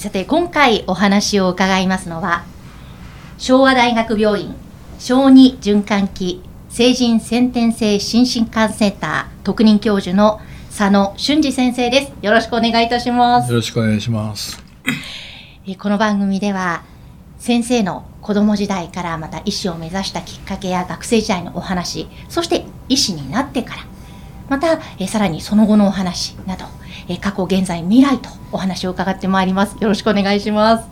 さて今回お話を伺いますのは昭和大学病院小児循環器成人先天性心身感センター特任教授の佐野俊二先生です。よろしくお願いいたします。よろしくお願いします。この番組では先生の子供時代からまた医師を目指したきっかけや学生時代のお話そして医師になってからまたえさらにその後のお話などえ過去現在未来とお話を伺ってまいります。よろしくお願いします。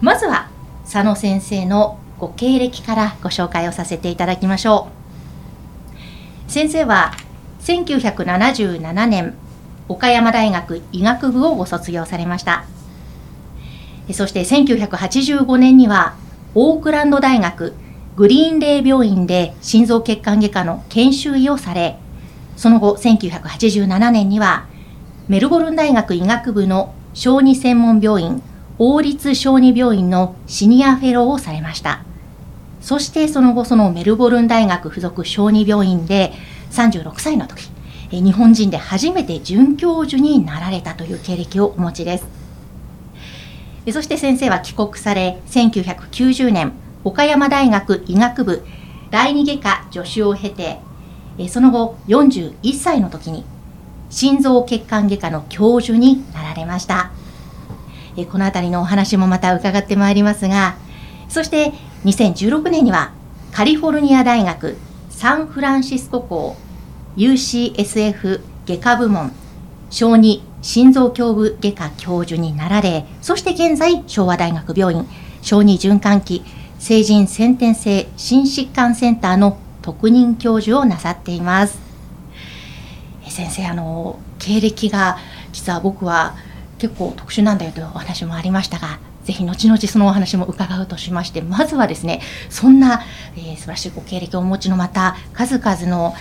まずは佐野先生のご経歴からご紹介をさせていただきましょう。先生は1977年岡山大学医学部をご卒業されました。そして1985年にはオークランド大学グリーンレイ病院で心臓血管外科の研修医をされその後1987年にはメルボルン大学医学部の小児専門病院王立小児病院のシニアフェローをされました。そしてその後そのメルボルン大学附属小児病院で36歳の時日本人で初めて准教授になられたという経歴をお持ちです。そして先生は帰国され1990年岡山大学医学部第二外科助手を経てその後41歳の時に心臓血管外科の教授になられました。えこの辺りのお話もまた伺ってまいりますがそして2016年にはカリフォルニア大学サンフランシスコ校 UCSF 外科部門小児心臓胸部外科教授になられそして現在昭和大学病院小児循環器成人先天性心疾患センターの特任教授をなさっています。先生あの経歴が実は僕は結構特殊なんだよというお話もありましたがぜひ後々そのお話も伺うとしましてまずはですねそんな、えー、素晴らしいご経歴をお持ちのまた数々の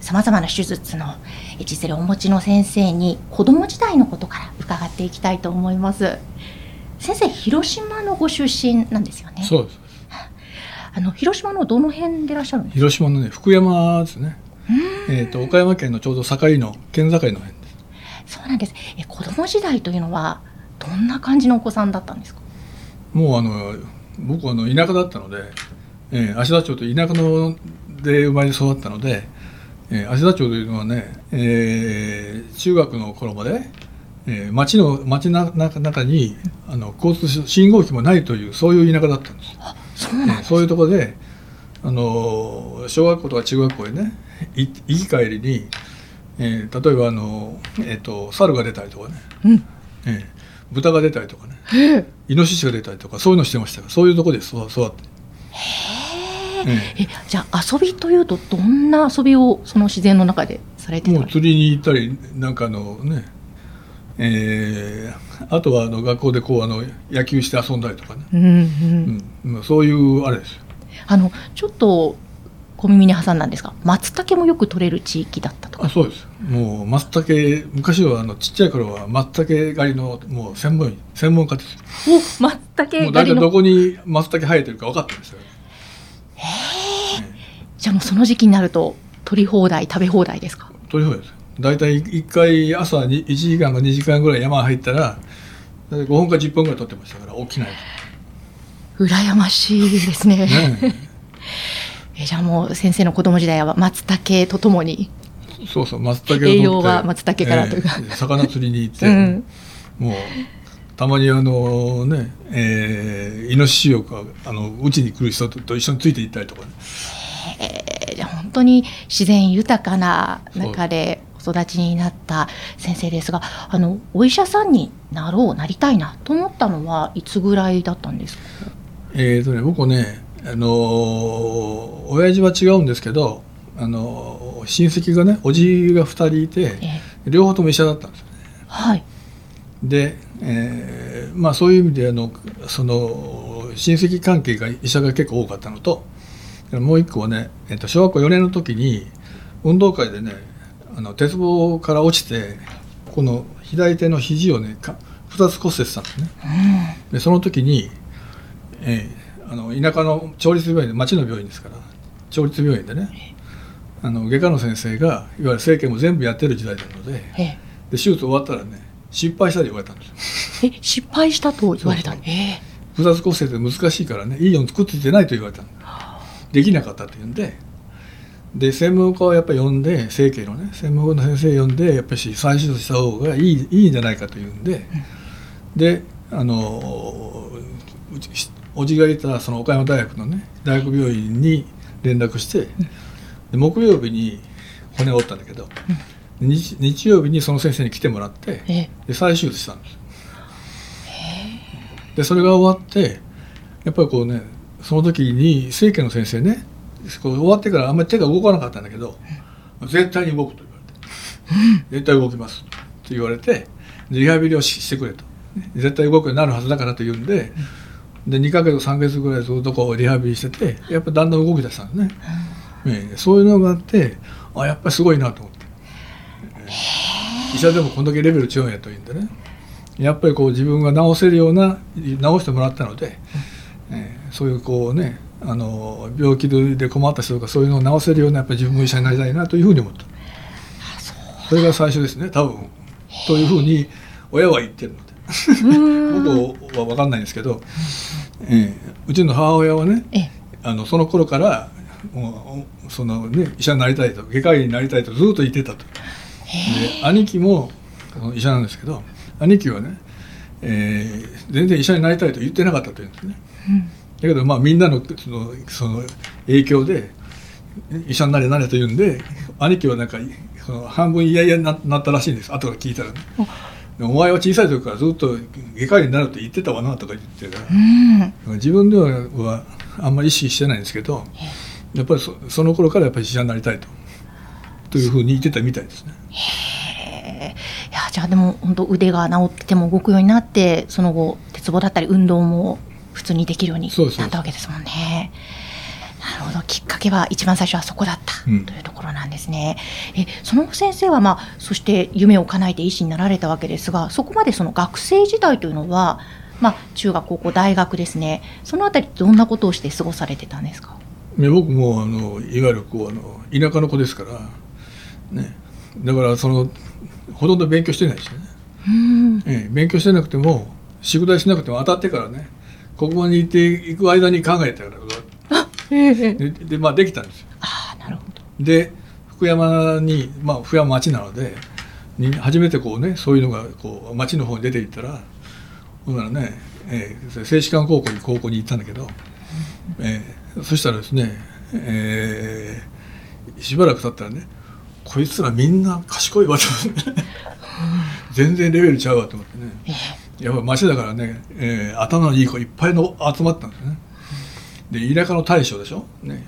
さまざまな手術の実例をお持ちの先生に子ども時代のことから伺っていきたいと思います。先生広島のご出身なんですよね。そうです。あの広島のどの辺でいらっしゃるんですか？広島のね福山ですねえっ、と岡山県のちょうど境の県境の辺です。そうなんです。え子供時代というのはどんな感じのお子さんだったんですか？もうあの僕はあの田舎だったので、えー、芦田町と田舎ので生まれ育ったので、えー、芦田町というのはね、えー、中学の頃まで、えー、町の町の中にあの交通信号機もないというそういう田舎だったんです。あそうなんです、えー、そういうところであの小学校とか中学校へね行き帰りに、えー、例えばあの、えーと、猿が出たりとかね、うん。えー、豚が出たりとかね。イノシシが出たりとかそういうのしてましたそういうとこで育って。へえじゃあ遊びというとどんな遊びをその自然の中でされてたもう釣りに行ったりなんかのねえー、あとはあの学校でこうあの野球して遊んだりとかね、うんうん。うん、そういうあれですよあのちょっと小耳に挟んだんですが松茸もよく取れる地域だったとか。あそうです。もう松茸昔はあのちっちゃい頃は松茸狩りのもう専門専門家です。お松茸狩りの。どこに松茸生えてるか分かってるんですよ。へえじゃあもうその時期になると取り放題食べ放題ですか？取り放題です。大体1回朝1時間か2時間ぐらい山入ったら5分か10分ぐらい取ってましたから大きなやつ羨ましいですね。ね。えじゃあもう先生の子供時代は松茸とともに。そうそう松茸栄養は松茸からというか、えー、魚釣りに行って、うん、もうたまにあのね、えー、イノシシをあのうちに来る人と一緒についていったりとかね。えー、じゃ本当に自然豊かな中でお育ちになった先生ですがあのお医者さんになろうなりたいなと思ったのはいつぐらいだったんですか？えーとね、僕ねあの親父は違うんですけどあの親戚がねおじが2人いて、両方とも医者だったんですよね。はい、で、えまあ、そういう意味であのその親戚関係が医者が結構多かったのともう一個はね、えっと、小学校4年の時に運動会でねあの鉄棒から落ちてこの左手の肘をね2つ骨折したんですね。でその時に、えー、あの田舎の町立病院で町の病院ですから町立病院でねあの外科の先生がいわゆる政権も全部やってる時代なのでで手術終わったらね失敗したと言われたんですよ。え失敗したと言われたえ複雑骨折で難しいからねいいように作っていてないと言われたできなかったっていうんでで専門家をやっぱり呼んで整形のね専門家の先生呼んでやっぱり再手術した方がいいいいんじゃないかというんで、うん、であのおじがいたその岡山大学のね大学病院に連絡して、で木曜日に骨を折ったんだけど、うん、日日曜日にその先生に来てもらってで再手術したんです。でそれが終わってやっぱりこうねその時に清家の先生ねこう終わってからあんまり手が動かなかったんだけど、絶対に動くと言われて、絶対動きますと言われてリハビリをしてくれと。絶対動くようになるはずだからと言うんでで2か月3か月ぐらいずっとこうリハビリしててやっぱだんだん動き出したんですね、えそういうのがあってあやっぱりすごいなと思って、医者でもこんだけレベル違うんやというんでね。やっぱりこう自分が治せるような治してもらったので、えー、そういうこうねあの病気で困った人とかそういうのを治せるようなやっぱり自分も医者になりたいなというふうに思った。それが最初ですね多分。というふうに親は言ってるので。僕は分かんないんですけど、えー、うちの母親はねあのその頃からもうその、ね、医者になりたいと外科医になりたいとずっと言ってたと。で兄貴も医者なんですけど兄貴はね、えー、全然医者になりたいと言ってなかったというんですね。うんだけどまあみんなのそのその影響で医者になれなれと言うんで兄貴はなんかその半分嫌々になったらしいんです後から聞いたらね。お前は小さい時からずっと外科医になるって言ってたわなとか言ってうん、自分ではあんまり意識してないんですけどやっぱりそその頃からやっぱり医者になりたいと。というふうに言ってたみたいですね。いやじゃあでも本当腕が治ってても動くようになってその後鉄棒だったり運動も普通にできるようになったわけですもんね。なるほど。きっかけは一番最初はそこだった、というところですね。えその後先生は、まあ、そして夢を叶えて医師になられたわけですがそこまでその学生時代というのは、まあ、中学高校大学ですね。そのあたりどんなことをして過ごされてたんですか？僕もあのいわゆるこうあの田舎の子ですから、ね、だからそのほとんど勉強してないですよね。うん。ええ、勉強してなくても宿題しなくても当たってからねここに行っていく間に考えたからでで,、まあ、できたんですよ。あなるほど。で福山に、まあ、福山町なのでに初めてこうねそういうのがこう町の方に出ていったらほんならね、えー、静止館高校に高校に行ったんだけど、えー、そしたらですね、えー、しばらく経ったらねこいつらみんな賢いわと。全然レベルちゃうわと思ってね。えーやっぱ町だからね、えー、頭のいい子いっぱいの集まったんですね。で田舎の大将でしょ、ね、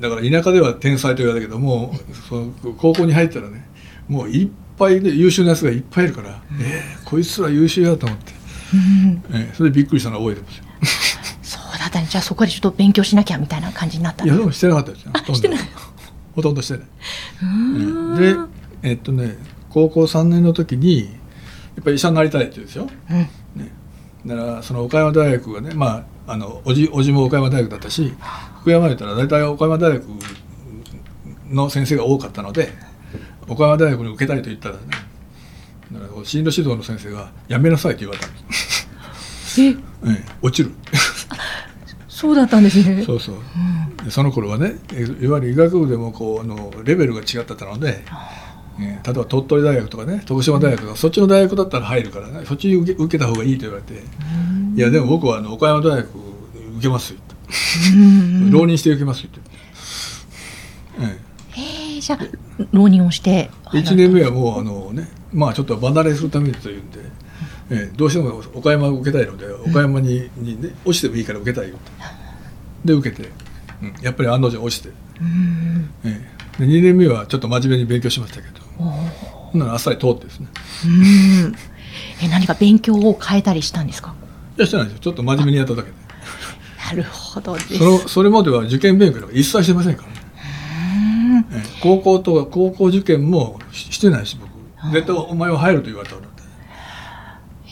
だから田舎では天才と言われたけどもその高校に入ったらねもういっぱいで優秀なやつがいっぱいいるから、うん、えー、こいつら優秀やと思って、うん、えー、それでびっくりしたのは覚えてますよ。そうだったねじゃあそこでちょっと勉強しなきゃみたいな感じになったいやでもしてなかったですよ。ほとんど。ほとんどしてない。でえっとね高校3年の時にやっぱり医者になりたいって言うんですよ、うん、ね、だからその岡山大学がねまああのおじおじも岡山大学だったし福山言ったら大体岡山大学の先生が多かったので岡山大学に受けたいと言ったらねだから進路指導の先生が「やめなさい」って言われたんですええ落ちる。そうだったんですね。そうそう、うん、その頃はねいわゆる医学部でもこうあのレベルが違ってたのでえ例えば鳥取大学とかね徳島大学とか、そっちの大学だったら入るからねそっちに受け受けた方がいいと言われて「いやでも僕はあの岡山大学受けますよ」浪人して受けますよ」って。ええ。ー、じゃあ浪人をして1年目はもうあのねまあちょっと離れするためにというんで、えー、どうしても岡山を受けたいので岡山にに、ね、落ちてもいいから受けたいよで受けて、うん、やっぱり案の定落ちて、えー、で2年目はちょっと真面目に勉強しましたけどほんならあっさり通ってですね。うん。え何か勉強を変えたりしたんですか？いやしてないですよ。ちょっと真面目にやっただけで。なるほどです。そのそれまでは受験勉強とか一切してませんからね。ええ高校とか高校受験もししてないし僕。絶対お前は入ると言われたので、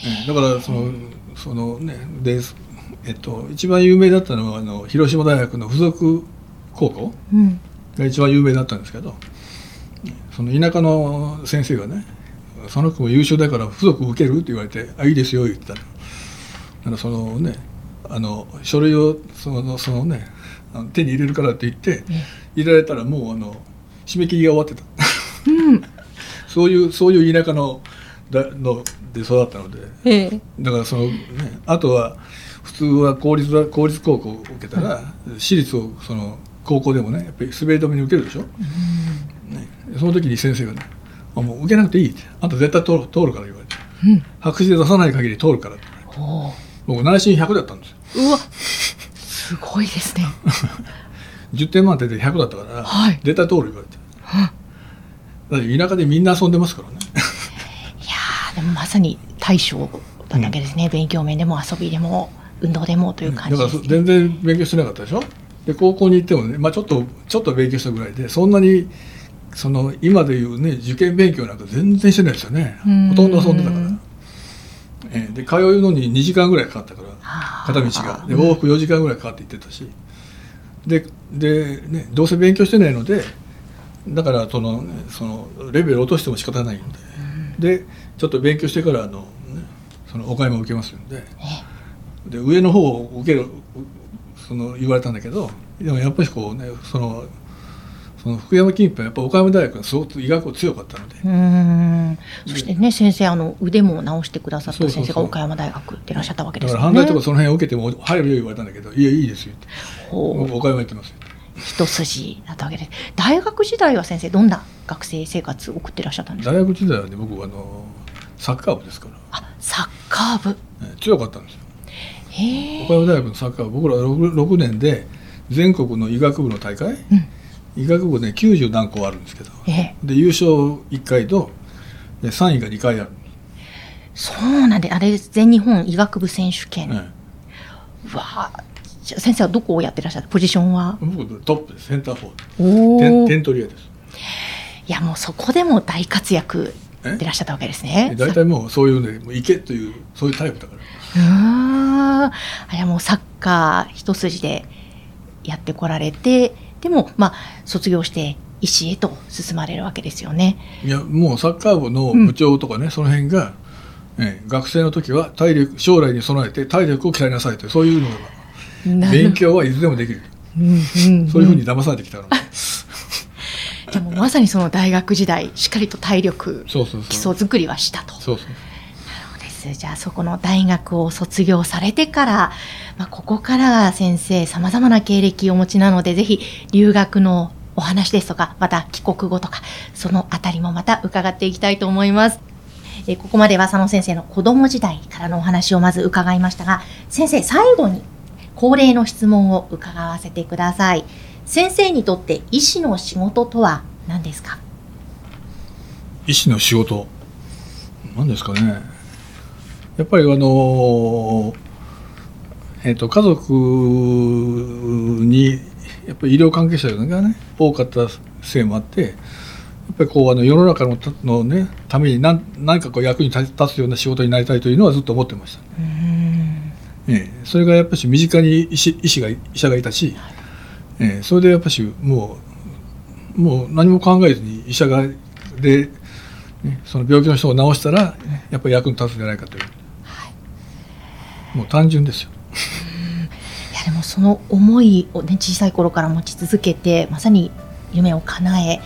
ええだからそのそのねでえっと一番有名だったのはあの広島大学の附属高校うん。が一番有名だったんですけどその田舎の先生がね「その子も優秀だから付属受ける?」って言われて「あいいですよ」言ったらだからそのねあの書類をそのそのねあの手に入れるからって言ってえ入れられたらもうあの締め切りが終わってた。うん。そういうそういう田舎のだので育ったので。ええ。だからそのねあとは普通は公立だ公立高校を受けたら私立をその高校でもねやっぱり滑り止めに受けるでしょ、ね、その時に先生がね「あもう受けなくていい」って「あんた絶対通る通るから」言われて。うん「白紙で出さない限り通るから」っておー。僕内心100だったんですよ。うわ。すごいですね。10点満点で100だったから、はい。絶対通る言われて。だって田舎でみんな遊んでますからね。いやーでもまさに大将だったわけですね、勉強面でも遊びでも運動でもという感だじです、ね。から全然勉強してなかったでしょ？で高校に行ってもね、まあ、ちょっとちょっと勉強したぐらいでそんなにその今でいうね受験勉強なんか全然してないですよね。うん。ほとんど遊んでたから、ええで通うのに2時間ぐらいかかったから片道が。で往復4時間ぐらいかかって行ってたし。でで、ね、どうせ勉強してないのでだからその,、ね、そのレベル落としても仕方ないんで、でちょっと勉強してからあの、ね、そのお買い物受けますんで。で上の方を受けるその言われたんだけどでもやっぱりこうねそのその福山近辺はやっぱ岡山大学がすごく医学部強かったので。うーんそしてね先生あの腕も治してくださった先生が岡山大学でいらっしゃったわけだですよね。からとかその辺を受けても入るよ言われたんだけど「いやいいですよ」って。岡山行ってますよ一筋だったわけです。大学時代は先生どんな学生生活を送ってらっしゃったんですか？大学時代はね僕あのサッカー部ですから、あサッカー部。ね強かったんですよ。へえ。岡山大学のサッカー部。僕ら 6, 6年で全国の医学部の大会うん医学部ね90何校あるんですけど。ええ。で優勝1回とで3位が2回ある、そうなんであれ全日本医学部選手権、ねうわあ先生はどこをやってらっしゃる？ポジションは？僕トップです。センターフォー。点点取り屋です。いやもうそこでも大活躍えでいらっしゃったわけですね。大体もうそういうねもう行けというそういうタイプだから。うーん。あれはもうサッカー一筋でやってこられてでもまあ卒業して医師へと進まれるわけですよね。いやもうサッカー部の部長とかね、その辺が、ええ学生の時は体力将来に備えて体力を鍛えなさいとそういうのが勉強はいつでもできる、うんうんそういうふうに騙されてきたの。で、もうまさにその大学時代しっかりと体力基礎作りはしたと。そうそうそうじゃあそこの大学を卒業されてから、まあ、ここからは先生さまざまな経歴をお持ちなのでぜひ留学のお話ですとかまた帰国後とかそのあたりもまた伺っていきたいと思います。えここまでは佐野先生の子供時代からのお話をまず伺いましたが先生最後に恒例の質問を伺わせてください。先生にとって医師の仕事とは何ですか？医師の仕事。何ですかね？やっぱりあのえっ、と家族にやっぱり医療関係者がね多かったせいもあってやっぱりこうあの世の中のたの、ね、ために何何かこう役に立つような仕事になりたいというのはずっと思ってました、うーん。ええ、それがやっぱし身近に医師医師が医者がいたし、ええ、それでやっぱしもうもう何も考えずに医者がで、ね、その病気の人を治したらやっぱり役に立つんじゃないかという、もう単純ですよ。いやでもその思いをね小さい頃から持ち続けてまさに夢を叶え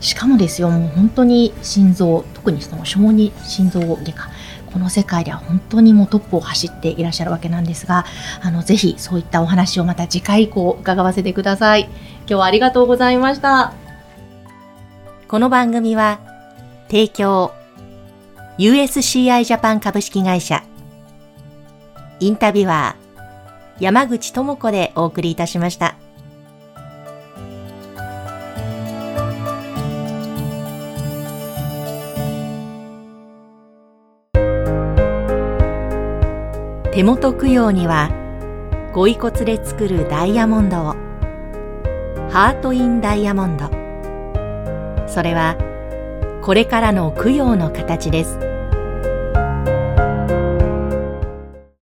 しかもですよもう本当に心臓特にその小児心臓外科この世界では本当にもうトップを走っていらっしゃるわけなんですがあのぜひそういったお話をまた次回以降伺わせてください。今日はありがとうございました。この番組は提供 USCI ジャパン株式会社インタビュアー山口智子でお送りいたしました。手元供養にはご遺骨で作るダイヤモンドを。ハート・イン・ダイヤモンド。それはこれからの供養の形です。